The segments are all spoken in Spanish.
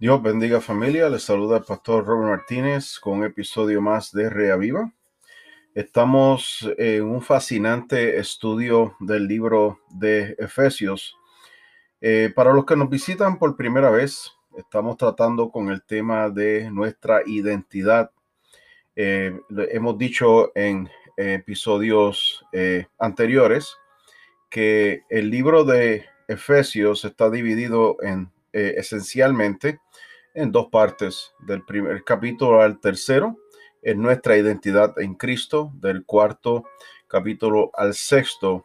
Dios bendiga familia, les saluda el pastor Robert Martínez con un episodio más de Reaviva. Estamos en un fascinante estudio del libro de Efesios. Eh, para los que nos visitan por primera vez, estamos tratando con el tema de nuestra identidad. Eh, hemos dicho en episodios eh, anteriores que el libro de Efesios está dividido en esencialmente en dos partes, del primer capítulo al tercero, es nuestra identidad en Cristo, del cuarto capítulo al sexto,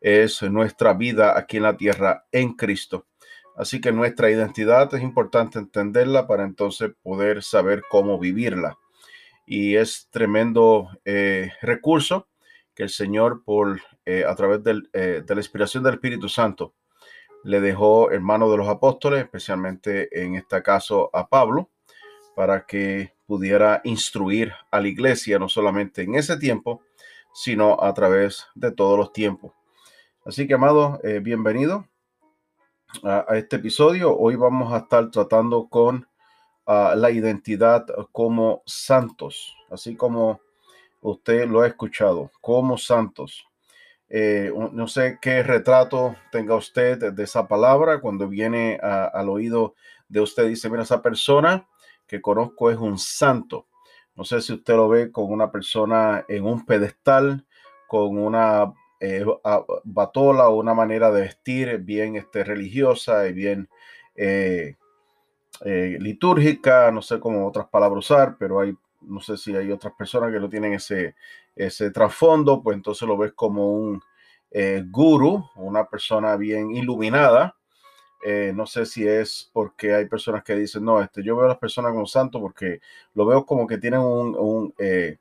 es nuestra vida aquí en la tierra en Cristo. Así que nuestra identidad es importante entenderla para entonces poder saber cómo vivirla. Y es tremendo eh, recurso que el Señor, por, eh, a través eh, de la inspiración del Espíritu Santo, le dejó en manos de los apóstoles, especialmente en este caso a Pablo, para que pudiera instruir a la iglesia, no solamente en ese tiempo, sino a través de todos los tiempos. Así que, amado, eh, bienvenido a, este episodio. Hoy vamos a estar tratando con ah, la identidad como santos, así como usted lo ha escuchado, como santos. Eh, no sé qué retrato tenga usted de esa palabra cuando viene al oído de usted. Dice, mira, esa persona que conozco es un santo. No sé si usted lo ve con una persona en un pedestal, con una eh, batola o una manera de vestir bien este, religiosa y bien eh, litúrgica, no sé cómo otras palabras usar, pero hay, no sé si hay otras personas que no tienen ese, ese trasfondo, pues entonces lo ves como un eh, guru, una persona bien iluminada. Eh, no sé si es porque hay personas que dicen, no, este, yo veo a las personas como santos porque lo veo como que tienen un, eh,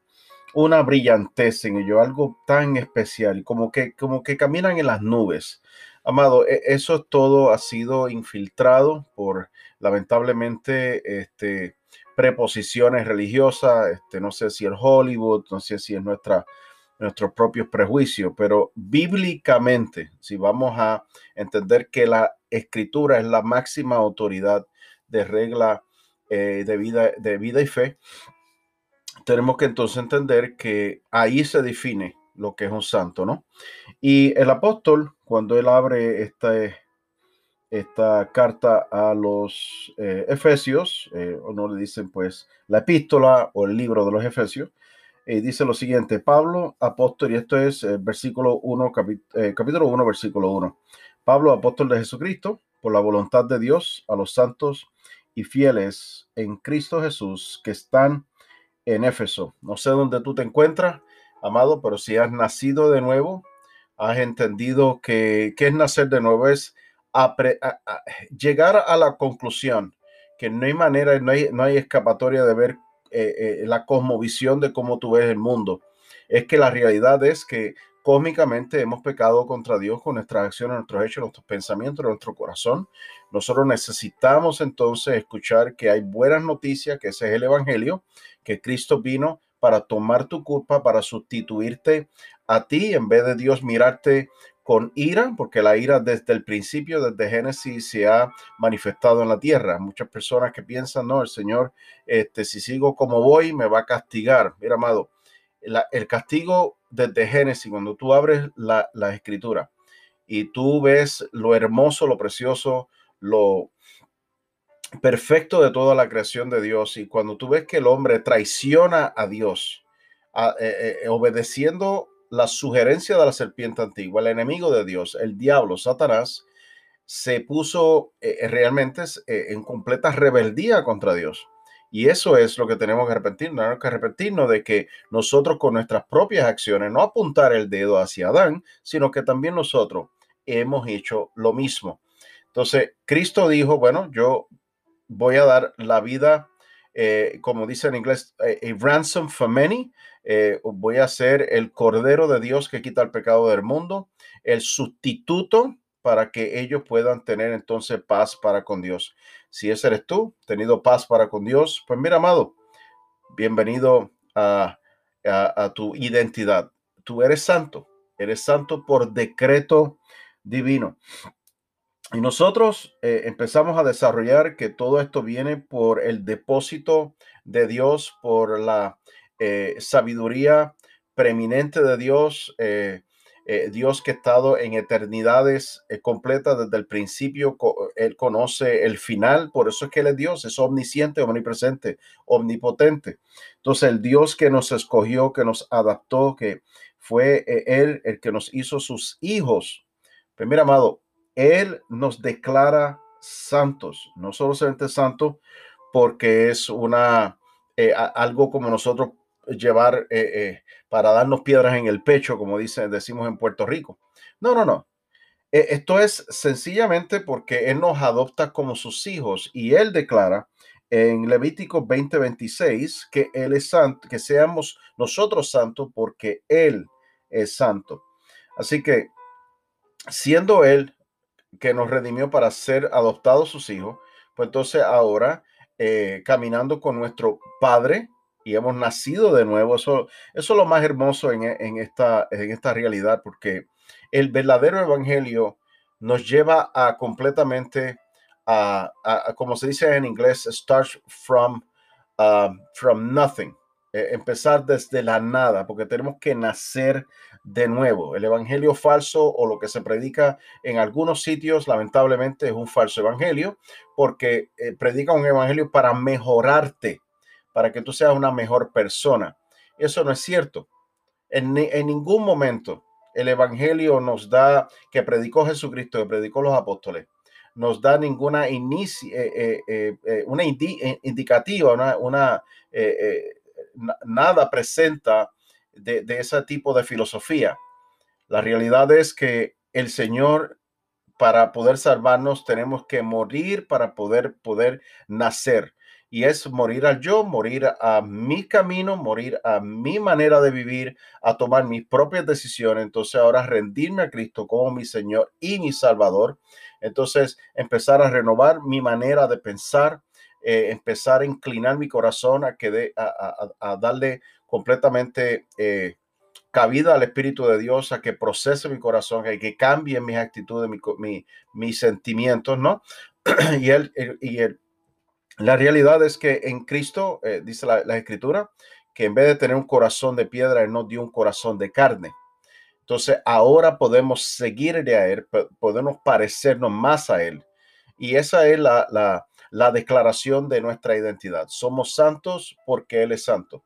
una brillantez en ello, algo tan especial, como que, como que caminan en las nubes. Amado, e, eso todo ha sido infiltrado por, lamentablemente, este, preposiciones religiosas, este, no sé si el Hollywood, no sé si es nuestra, nuestros propios prejuicios, pero bíblicamente, si vamos a entender que la escritura es la máxima autoridad de regla eh, de, vida, de vida y fe, tenemos que entonces entender que ahí se define lo que es un santo, ¿no? Y el apóstol, cuando él abre esta, esta carta a los eh, Efesios, eh, o no le dicen pues la epístola o el libro de los Efesios, y dice lo siguiente, Pablo, apóstol, y esto es eh, versículo 1, capítulo 1, versículo 1. Pablo, apóstol de Jesucristo, por la voluntad de Dios, a los santos y fieles en Cristo Jesús que están en Éfeso. No sé dónde tú te encuentras, amado, pero si has nacido de nuevo, has entendido que, que es nacer de nuevo, es llegar a la conclusión que no hay manera, no hay, no hay escapatoria de ver eh, eh, la cosmovisión de cómo tú ves el mundo. Es que la realidad es que cósmicamente hemos pecado contra Dios con nuestras acciones, nuestros hechos, nuestros pensamientos, nuestro corazón. Nosotros necesitamos entonces escuchar que hay buenas noticias, que ese es el Evangelio, que Cristo vino para tomar tu culpa, para sustituirte a ti, en vez de Dios mirarte con ira, porque la ira desde el principio, desde Génesis, se ha manifestado en la tierra. Muchas personas que piensan, no, el Señor, este, si sigo como voy, me va a castigar. Mira, amado, el castigo desde Génesis, cuando tú abres la, la escritura y tú ves lo hermoso, lo precioso, lo perfecto de toda la creación de Dios, y cuando tú ves que el hombre traiciona a Dios, eh, eh, obedeciendo la sugerencia de la serpiente antigua, el enemigo de Dios, el diablo, Satanás, se puso eh, eh, realmente eh, en completa rebeldía contra Dios. Y eso es lo que tenemos que arrepentirnos, tenemos que arrepentirnos de que nosotros con nuestras propias acciones, no apuntar el dedo hacia Adán, sino que también nosotros hemos hecho lo mismo. Entonces, Cristo dijo, bueno, yo voy a dar la vida, como dice en inglés, a ransom for many, eh, voy a ser el Cordero de Dios que quita el pecado del mundo, el sustituto para que ellos puedan tener entonces paz para con Dios. Si ese eres tú, tenido paz para con Dios, pues mira, amado, bienvenido a, a, tu identidad. Tú eres santo, eres santo por decreto divino. Y nosotros eh, empezamos a desarrollar que todo esto viene por el depósito de Dios, por la eh, sabiduría preeminente de Dios, eh, Dios que ha estado en eternidades completas desde el principio, Él conoce el final, por eso es que Él es Dios, es omnisciente, omnipresente, omnipotente. Entonces el Dios que nos escogió, que nos adaptó, que fue Él el que nos hizo sus hijos. Pues mira, amado, él nos declara santos, no solo solamente santos porque es una eh, algo como nosotros llevar eh, eh, para darnos piedras en el pecho, como dice, decimos en Puerto Rico. No, no, no. esto es sencillamente porque Él nos adopta como sus hijos y Él declara en Levítico 20:26 que Él es santo, que seamos nosotros santos porque Él es santo. Así que siendo Él que nos redimió para ser adoptados sus hijos, pues entonces ahora eh, caminando con nuestro Padre y hemos nacido de nuevo, eso, eso es lo más hermoso en, esta, en esta realidad, porque el verdadero evangelio nos lleva a completamente, a, como se dice en inglés, start from, uh, from nothing. Eh, empezar desde la nada, porque tenemos que nacer de nuevo. El evangelio falso o lo que se predica en algunos sitios, lamentablemente, es un falso evangelio, porque eh, predica un evangelio para mejorarte, para que tú seas una mejor persona. Eso no es cierto. En, en ningún momento el evangelio nos da que predicó Jesucristo, que predicó los apóstoles, nos da ninguna inici, eh, una indicativa, una, nada presenta de, ese tipo de filosofía. La realidad es que el Señor, para poder salvarnos, tenemos que morir para poder, poder nacer. Y es morir al yo, morir a mi camino, morir a mi manera de vivir, a tomar mis propias decisiones. Entonces ahora rendirme a Cristo como mi Señor y mi Salvador. Entonces empezar a renovar mi manera de pensar, eh, empezar a inclinar mi corazón a, que a, darle completamente eh, cabida al Espíritu de Dios, a que procese mi corazón, a que cambie mis actitudes, mis sentimientos, ¿no? y él, y la realidad es que en Cristo, eh, dice la, la, Escritura, que en vez de tener un corazón de piedra, Él nos dio un corazón de carne. Entonces ahora podemos seguirle a Él, podemos parecernos más a Él. Y esa es la, la, la declaración de nuestra identidad. Somos santos porque Él es santo.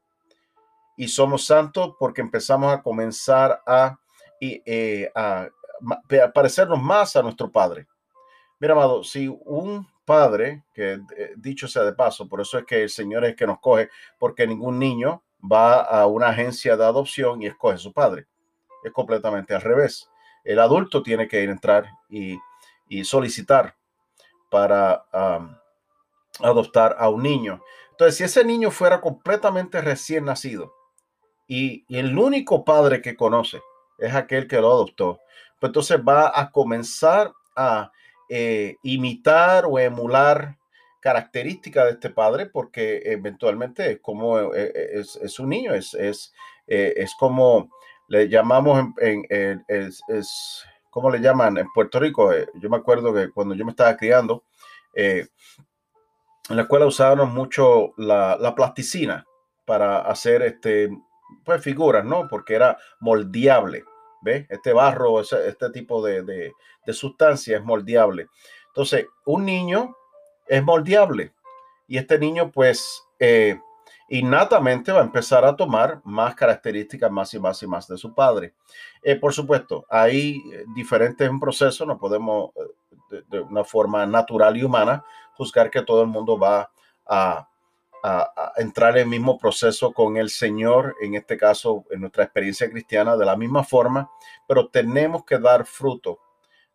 Y somos santos porque empezamos a comenzar a, eh, a, parecernos más a nuestro Padre. Mira, amado, si un padre, que eh, dicho sea de paso, por eso es que el Señor es el que nos coge, porque ningún niño va a una agencia de adopción y escoge a su padre. Es completamente al revés. El adulto tiene que ir a entrar y, solicitar para adoptar a un niño. Entonces, si ese niño fuera completamente recién nacido y, el único padre que conoce es aquel que lo adoptó, pues entonces va a comenzar a eh, imitar o emular características de este padre porque eventualmente es como eh, eh, es, un niño, es, es, es, como le llamamos en, es, ¿cómo le llaman en Puerto Rico? yo me acuerdo que cuando yo me estaba criando, en la escuela usábamos mucho la, plasticina para hacer este, pues, figuras, ¿no? Porque era moldeable, ¿ves? Este barro, este tipo de, de, sustancia es moldeable. Entonces, un niño es moldeable y este niño, pues, eh, innatamente va a empezar a tomar más características más y más y más de su padre. Eh, por supuesto, hay diferentes procesos, no podemos eh, de, una forma natural y humana juzgar que todo el mundo va a, entrar en el mismo proceso con el Señor, en este caso, en nuestra experiencia cristiana, de la misma forma, pero tenemos que dar fruto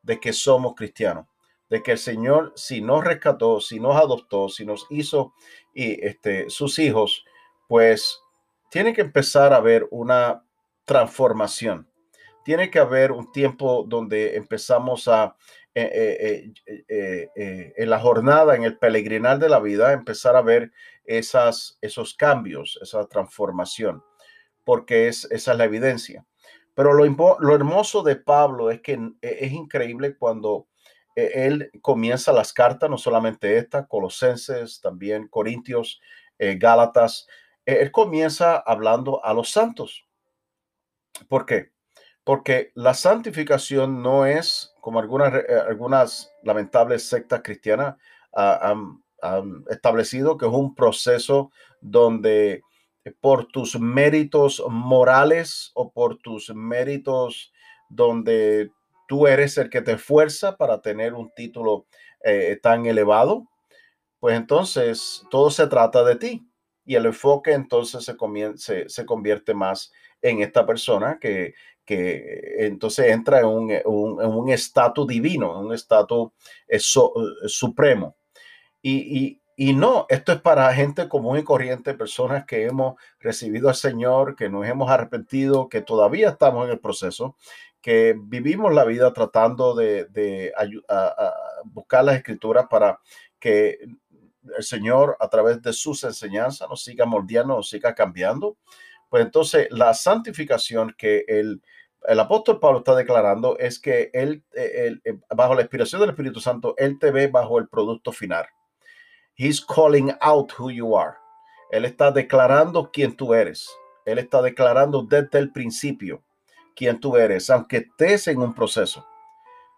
de que somos cristianos, de que el Señor, si nos rescató, si nos adoptó, si nos hizo y, este, sus hijos, pues tiene que empezar a haber una transformación. Tiene que haber un tiempo donde empezamos a eh, eh, eh, en la jornada, en el peregrinar de la vida, empezar a ver esas, esos cambios, esa transformación, porque es, esa es la evidencia. Pero lo, lo hermoso de Pablo es que es increíble cuando e, él comienza las cartas, no solamente esta, Colosenses, también Corintios, eh, Gálatas, e, él comienza hablando a los santos. ¿Por qué? Porque la santificación no es, como algunas, algunas lamentables sectas cristianas han, establecido, que es un proceso donde por tus méritos morales o por tus méritos donde tú eres el que te esfuerza para tener un título eh, tan elevado, pues entonces todo se trata de ti. Y el enfoque entonces se, se, convierte más en esta persona que, que entonces entra en un estatus divino, un estatus eh, eh, supremo. Y, y, no, esto es para gente común y corriente, personas que hemos recibido al Señor, que nos hemos arrepentido, que todavía estamos en el proceso que vivimos la vida tratando de, buscar las escrituras para que el Señor a través de sus enseñanzas nos siga moldeando, nos siga cambiando. Pues entonces la santificación que el, el apóstol Pablo está declarando es que él, él, bajo la inspiración del Espíritu Santo, él te ve bajo el producto final. He's calling out who you are. Él está declarando quién tú eres. Él está declarando desde el principio quién tú eres, aunque estés en un proceso.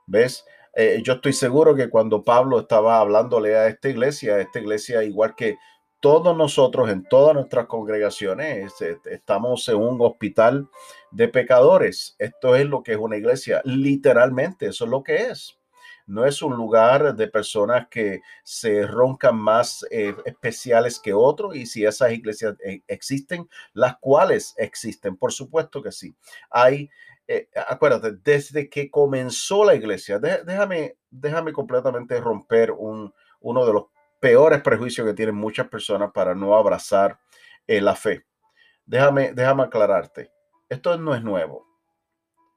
¿Ves? Eh, yo estoy seguro que cuando Pablo estaba hablándole a esta iglesia, esta iglesia, igual que todos nosotros en todas nuestras congregaciones, estamos en un hospital de pecadores. Esto es lo que es una iglesia, literalmente, eso es lo que es no es un lugar de personas que se roncan más eh, especiales que otros y si esas iglesias eh, existen, las cuales existen, por supuesto que sí. Hay, eh, acuérdate, desde que comenzó la iglesia, déjame, déjame completamente romper un, uno de los peores prejuicios que tienen muchas personas para no abrazar la fe. Déjame, déjame aclararte, esto no es nuevo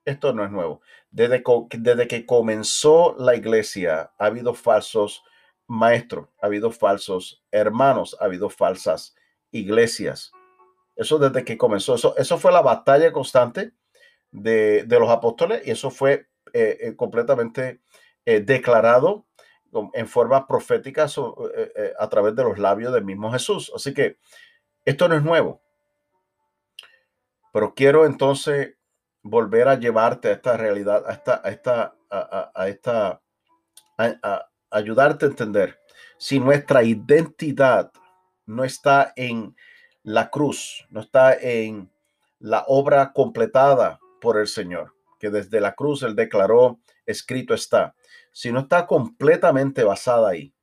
esto no es nuevo. Desde, desde que comenzó la iglesia ha habido falsos maestros, ha habido falsos hermanos, ha habido falsas iglesias. Eso desde que comenzó, eso, eso fue la batalla constante de, los apóstoles y eso fue eh, eh, completamente eh, declarado en forma profética a través de los labios del mismo Jesús. Así que esto no es nuevo. Pero quiero entonces volver a llevarte a esta realidad, a esta, a esta, a, esta, a, ayudarte a entender. Si nuestra identidad no está en la cruz, no está en la obra completada por el Señor, que desde la cruz Él declaró, escrito está, si no está completamente basada ahí,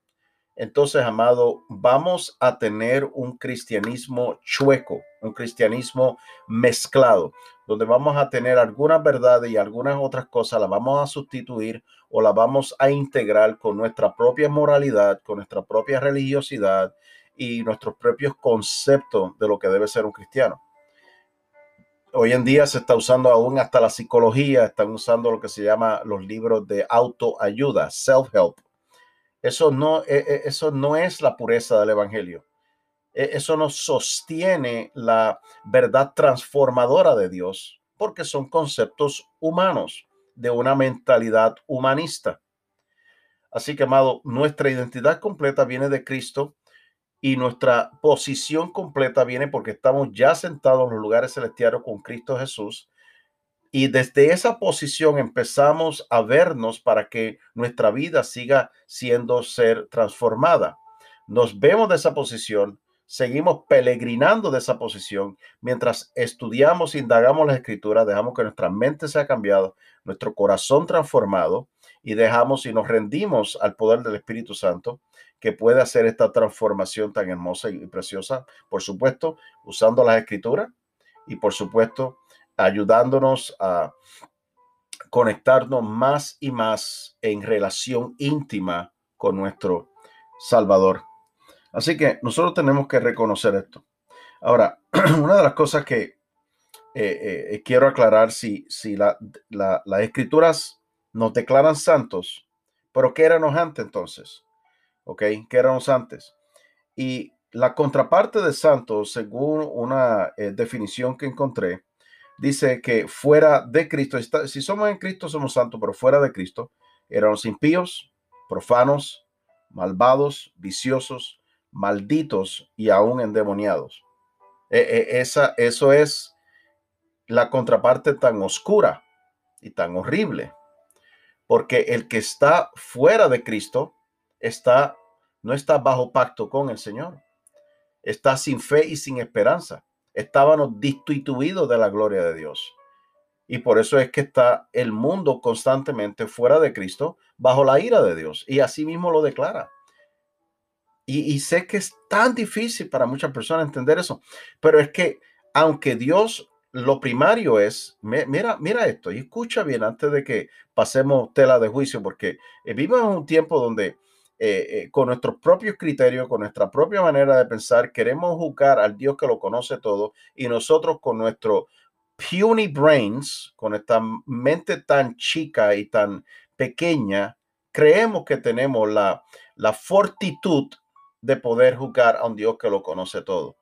entonces, amado, vamos a tener un cristianismo chueco, un cristianismo mezclado, donde vamos a tener algunas verdades y algunas otras cosas, las vamos a sustituir o las vamos a integrar con nuestra propia moralidad, con nuestra propia religiosidad y nuestros propios conceptos de lo que debe ser un cristiano. Hoy en día se está usando aún hasta la psicología, están usando lo que se llama los libros de autoayuda, self-help eso no, e, e, eso no es la pureza del Evangelio. E, eso no sostiene la verdad transformadora de Dios, porque son conceptos humanos, de una mentalidad humanista. Así que, amado, nuestra identidad completa viene de Cristo y nuestra posición completa viene porque estamos ya sentados en los lugares celestiales con Cristo Jesús y desde esa posición empezamos a vernos para que nuestra vida siga siendo ser transformada. Nos vemos de esa posición, seguimos peregrinando de esa posición mientras estudiamos, indagamos las escrituras, dejamos que nuestra mente sea cambiada, nuestro corazón transformado y dejamos y nos rendimos al poder del Espíritu Santo que puede hacer esta transformación tan hermosa y preciosa, por supuesto, usando las escrituras y por supuesto ayudándonos a conectarnos más y más en relación íntima con nuestro Salvador. Así que nosotros tenemos que reconocer esto. Ahora, una de las cosas que eh, eh, quiero aclarar, si, si las escrituras nos declaran santos, pero ¿qué éramos antes entonces? ¿Ok? ¿Qué éramos antes? Y la contraparte de santos, según una eh, definición que encontré, dice que fuera de Cristo, si somos en Cristo somos santos, pero fuera de Cristo, Eran los impíos, profanos, malvados, viciosos, malditos y aún endemoniados. E, e, esa, eso es la contraparte tan oscura y tan horrible. Porque el que está fuera de Cristo está, no está bajo pacto con el Señor. Está sin fe y sin esperanza. Estábamos destituidos de la gloria de Dios. Y por eso es que está el mundo constantemente fuera de Cristo, bajo la ira de Dios. Y así mismo lo declara. Y, sé que es tan difícil para muchas personas entender eso, pero es que aunque Dios lo primario es, mira, mira esto y escucha bien antes de que pasemos tela de juicio, porque eh, vivimos en un tiempo donde eh, eh, con nuestros propios criterios, con nuestra propia manera de pensar, queremos juzgar al Dios que lo conoce todo y nosotros con nuestro puny brains, con esta mente tan chica y tan pequeña, creemos que tenemos la, la fortitud de poder juzgar a un Dios que lo conoce todo.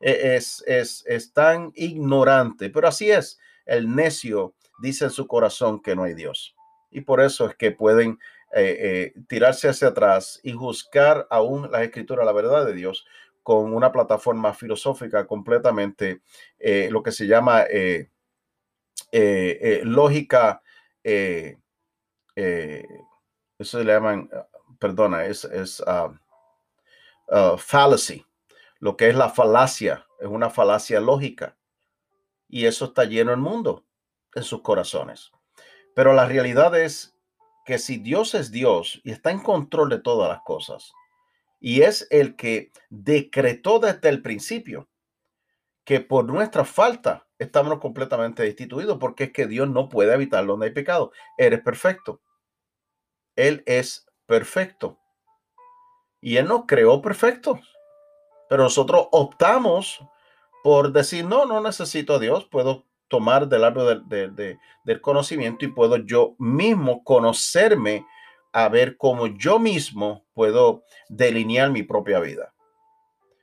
E, es, es, es tan ignorante, pero así es. El necio dice en su corazón que no hay Dios. Y por eso es que pueden eh, eh, tirarse hacia atrás y juzgar aún las escrituras, la verdad de Dios, con una plataforma filosófica completamente, eh, lo que se llama lógica, eso le llaman, perdona, es, es ah, Uh, fallacy, lo que es la falacia, es una falacia lógica. Y eso está lleno el mundo en sus corazones. Pero la realidad es que si Dios es Dios y está en control de todas las cosas, y es el que decretó desde el principio que por nuestra falta estamos completamente destituidos, porque es que Dios no puede habitar donde hay pecado. Eres perfecto. Él es perfecto. Y Él nos creó perfectos. Pero nosotros optamos por decir, no, no necesito a Dios, puedo tomar del árbol del conocimiento y puedo yo mismo conocerme a ver cómo yo mismo puedo delinear mi propia vida.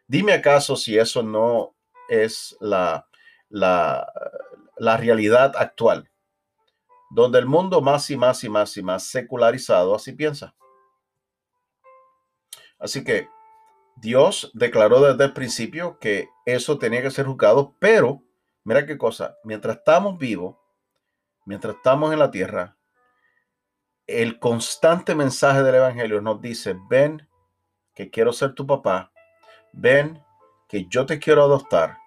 Dime acaso si eso no es la, la, la realidad actual, donde el mundo más y más y más y más secularizado así piensa. Así que Dios declaró desde el principio que eso tenía que ser juzgado, pero mira qué cosa, mientras estamos vivos, mientras estamos en la tierra, el constante mensaje del Evangelio nos dice, ven que quiero ser tu papá, ven que yo te quiero adoptar,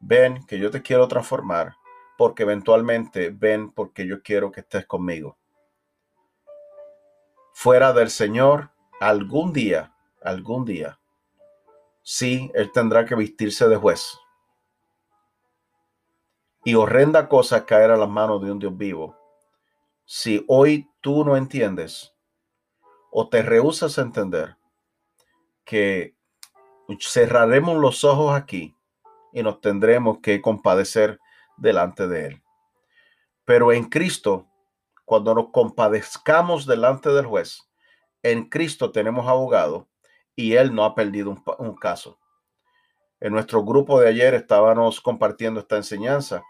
ven que yo te quiero transformar, porque eventualmente ven porque yo quiero que estés conmigo. Fuera del Señor, algún día algún día, sí, él tendrá que vestirse de juez. Y horrenda cosa caer a las manos de un Dios vivo. Si hoy tú no entiendes o te rehusas a entender que cerraremos los ojos aquí y nos tendremos que compadecer delante de Él. Pero en Cristo, cuando nos compadezcamos delante del juez, en Cristo tenemos abogado y él no ha perdido un, caso. En nuestro grupo de ayer estábamos compartiendo esta enseñanza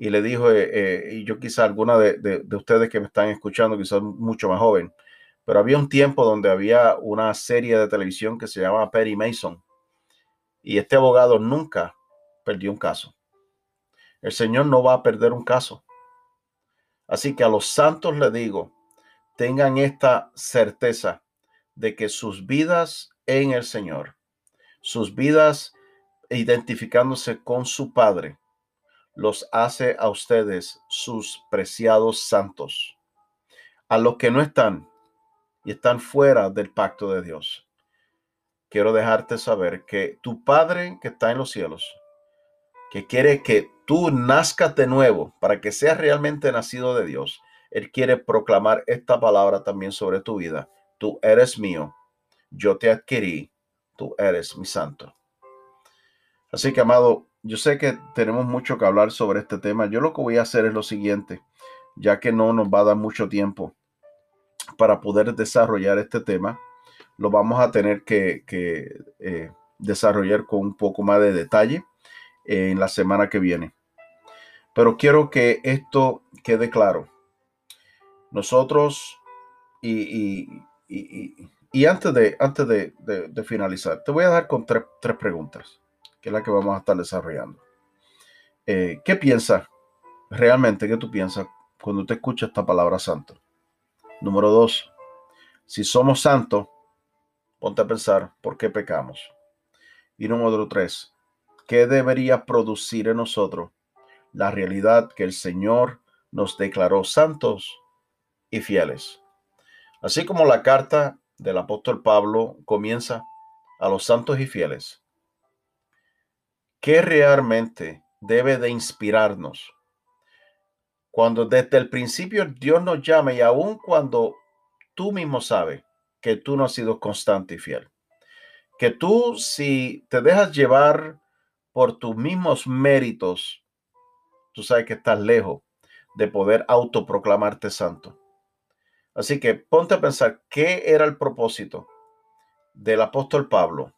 y le dijo, eh, eh, y yo quizá alguna de, ustedes que me están escuchando, quizás mucho más joven, pero había un tiempo donde había una serie de televisión que se llamaba Perry Mason y este abogado nunca perdió un caso. El Señor no va a perder un caso. Así que a los santos le digo, tengan esta certeza de que sus vidas en el Señor, sus vidas identificándose con su Padre, los hace a ustedes sus preciados santos. A los que no están y están fuera del pacto de Dios, quiero dejarte saber que tu Padre que está en los cielos, que quiere que tú nazcas de nuevo para que seas realmente nacido de Dios, Él quiere proclamar esta palabra también sobre tu vida tú eres mío, yo te adquirí, tú eres mi santo. Así que, amado, yo sé que tenemos mucho que hablar sobre este tema. Yo lo que voy a hacer es lo siguiente, ya que no nos va a dar mucho tiempo para poder desarrollar este tema, lo vamos a tener que, eh, desarrollar con un poco más de detalle en la semana que viene. Pero quiero que esto quede claro. Nosotros y, antes, de, antes de, finalizar, te voy a dar con tres, preguntas, que es la que vamos a estar desarrollando. Eh, ¿Qué piensas realmente? ¿Qué tú piensas cuando te escuchas esta palabra santo? Número dos, si somos santos, ponte a pensar por qué pecamos. Y número tres, ¿qué debería producir en nosotros la realidad que el Señor nos declaró santos y fieles? Así como la carta del apóstol Pablo comienza a los santos y fieles, ¿qué realmente debe de inspirarnos? Cuando desde el principio Dios nos llama y aun cuando tú mismo sabes que tú no has sido constante y fiel. Que tú si te dejas llevar por tus mismos méritos, tú sabes que estás lejos de poder autoproclamarte santo. Así que ponte a pensar qué era el propósito del apóstol Pablo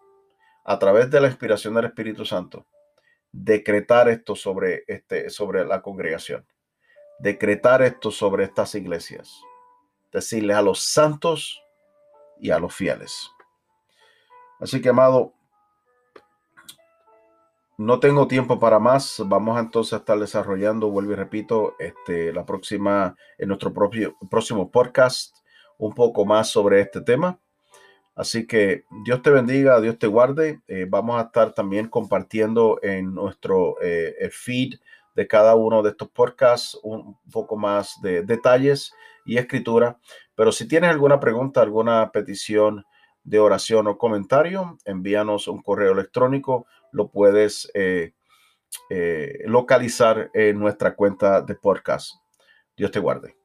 a través de la inspiración del Espíritu Santo. Decretar esto sobre, este, sobre la congregación. Decretar esto sobre estas iglesias. Decirles a los santos y a los fieles. Así que, amado, no tengo tiempo para más. Vamos entonces a estar desarrollando, vuelvo y repito, este, la próxima, en nuestro propio, próximo podcast, un poco más sobre este tema. Así que Dios te bendiga, Dios te guarde. Eh, vamos a estar también compartiendo en nuestro eh, feed de cada uno de estos podcasts un poco más de detalles y escritura. Pero si tienes alguna pregunta, alguna petición de oración o comentario, envíanos un correo electrónico lo puedes eh, localizar en nuestra cuenta de podcast. Dios te guarde.